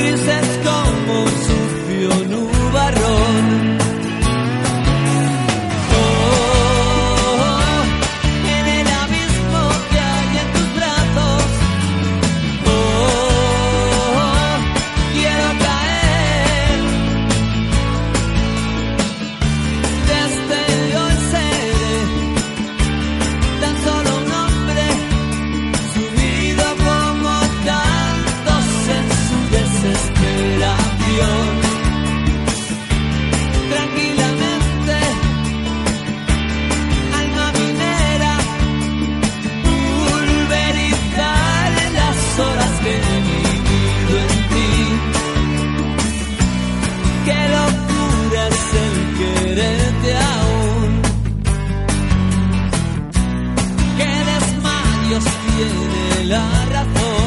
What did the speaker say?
beauty set la razón.